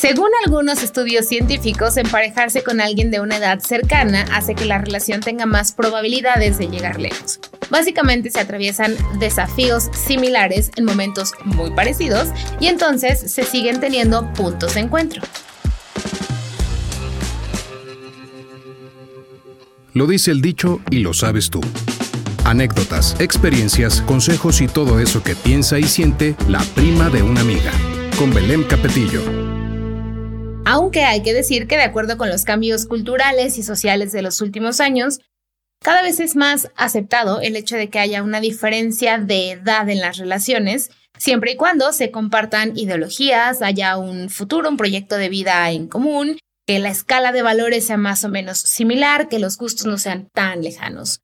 Según algunos estudios científicos, emparejarse con alguien de una edad cercana hace que la relación tenga más probabilidades de llegar lejos. Básicamente se atraviesan desafíos similares en momentos muy parecidos y entonces se siguen teniendo puntos de encuentro. Lo dice el dicho y lo sabes tú. Anécdotas, experiencias, consejos y todo eso que piensa y siente la prima de una amiga. Con Belén Capetillo. Aunque hay que decir que de acuerdo con los cambios culturales y sociales de los últimos años, cada vez es más aceptado el hecho de que haya una diferencia de edad en las relaciones, siempre y cuando se compartan ideologías, haya un futuro, un proyecto de vida en común, que la escala de valores sea más o menos similar, que los gustos no sean tan lejanos.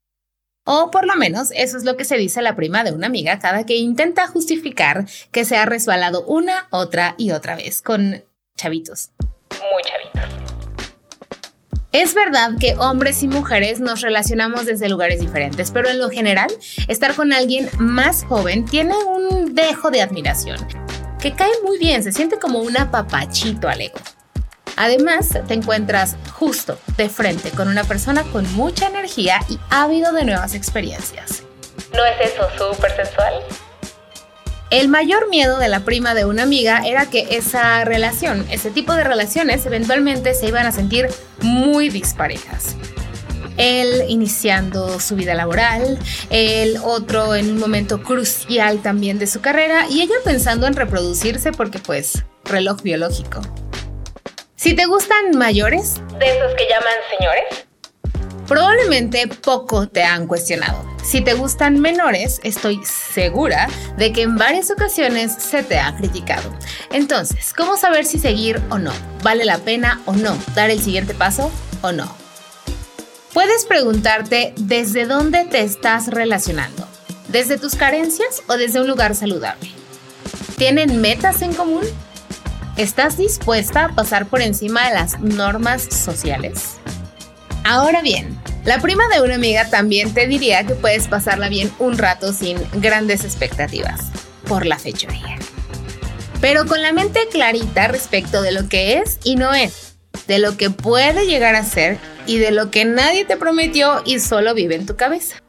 O por lo menos eso es lo que se dice a la prima de una amiga cada que intenta justificar que se ha resbalado una, otra y otra vez con chavitos. Es verdad que hombres y mujeres nos relacionamos desde lugares diferentes, pero en lo general, estar con alguien más joven tiene un dejo de admiración, que cae muy bien, se siente como un apapachito al ego. Además, te encuentras justo de frente con una persona con mucha energía y ávido de nuevas experiencias. ¿No es eso súper sensual? El mayor miedo de la prima de una amiga era que esa relación, ese tipo de relaciones, eventualmente se iban a sentir muy disparejas. Él iniciando su vida laboral, el otro en un momento crucial también de su carrera y ella pensando en reproducirse porque pues reloj biológico. Si te gustan mayores, de esos que llaman señores, probablemente poco te han cuestionado. Si te gustan menores, estoy segura de que en varias ocasiones se te ha criticado. Entonces, ¿cómo saber si seguir o no? ¿Vale la pena o no? ¿Dar el siguiente paso o no? Puedes preguntarte desde dónde te estás relacionando. ¿Desde tus carencias o desde un lugar saludable? ¿Tienen metas en común? ¿Estás dispuesta a pasar por encima de las normas sociales? Ahora bien, la prima de una amiga también te diría que puedes pasarla bien un rato sin grandes expectativas por la fechoría. Pero con la mente clarita respecto de lo que es y no es, de lo que puede llegar a ser y de lo que nadie te prometió y solo vive en tu cabeza.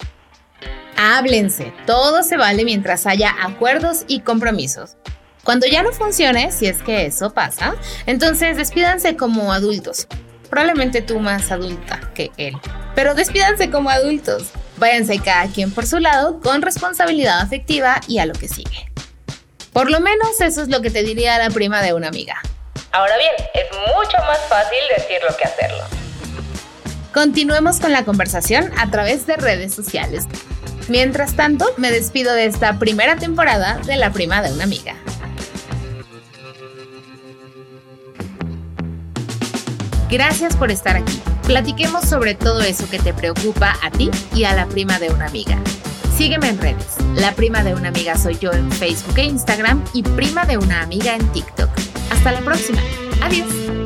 Háblense, todo se vale mientras haya acuerdos y compromisos. Cuando ya no funcione, si es que eso pasa, entonces despídanse como adultos, probablemente tú más adulta que él. Pero despídanse como adultos. Váyanse cada quien por su lado con responsabilidad afectiva y a lo que sigue. Por lo menos eso es lo que te diría la prima de una amiga. Ahora bien, es mucho más fácil decirlo que hacerlo. Continuemos con la conversación a través de redes sociales. Mientras tanto, me despido de esta primera temporada de La prima de una amiga. Gracias por estar aquí. Platiquemos sobre todo eso que te preocupa a ti y a la prima de una amiga. Sígueme en redes. La prima de una amiga soy yo en Facebook e Instagram y prima de una amiga en TikTok. Hasta la próxima. Adiós.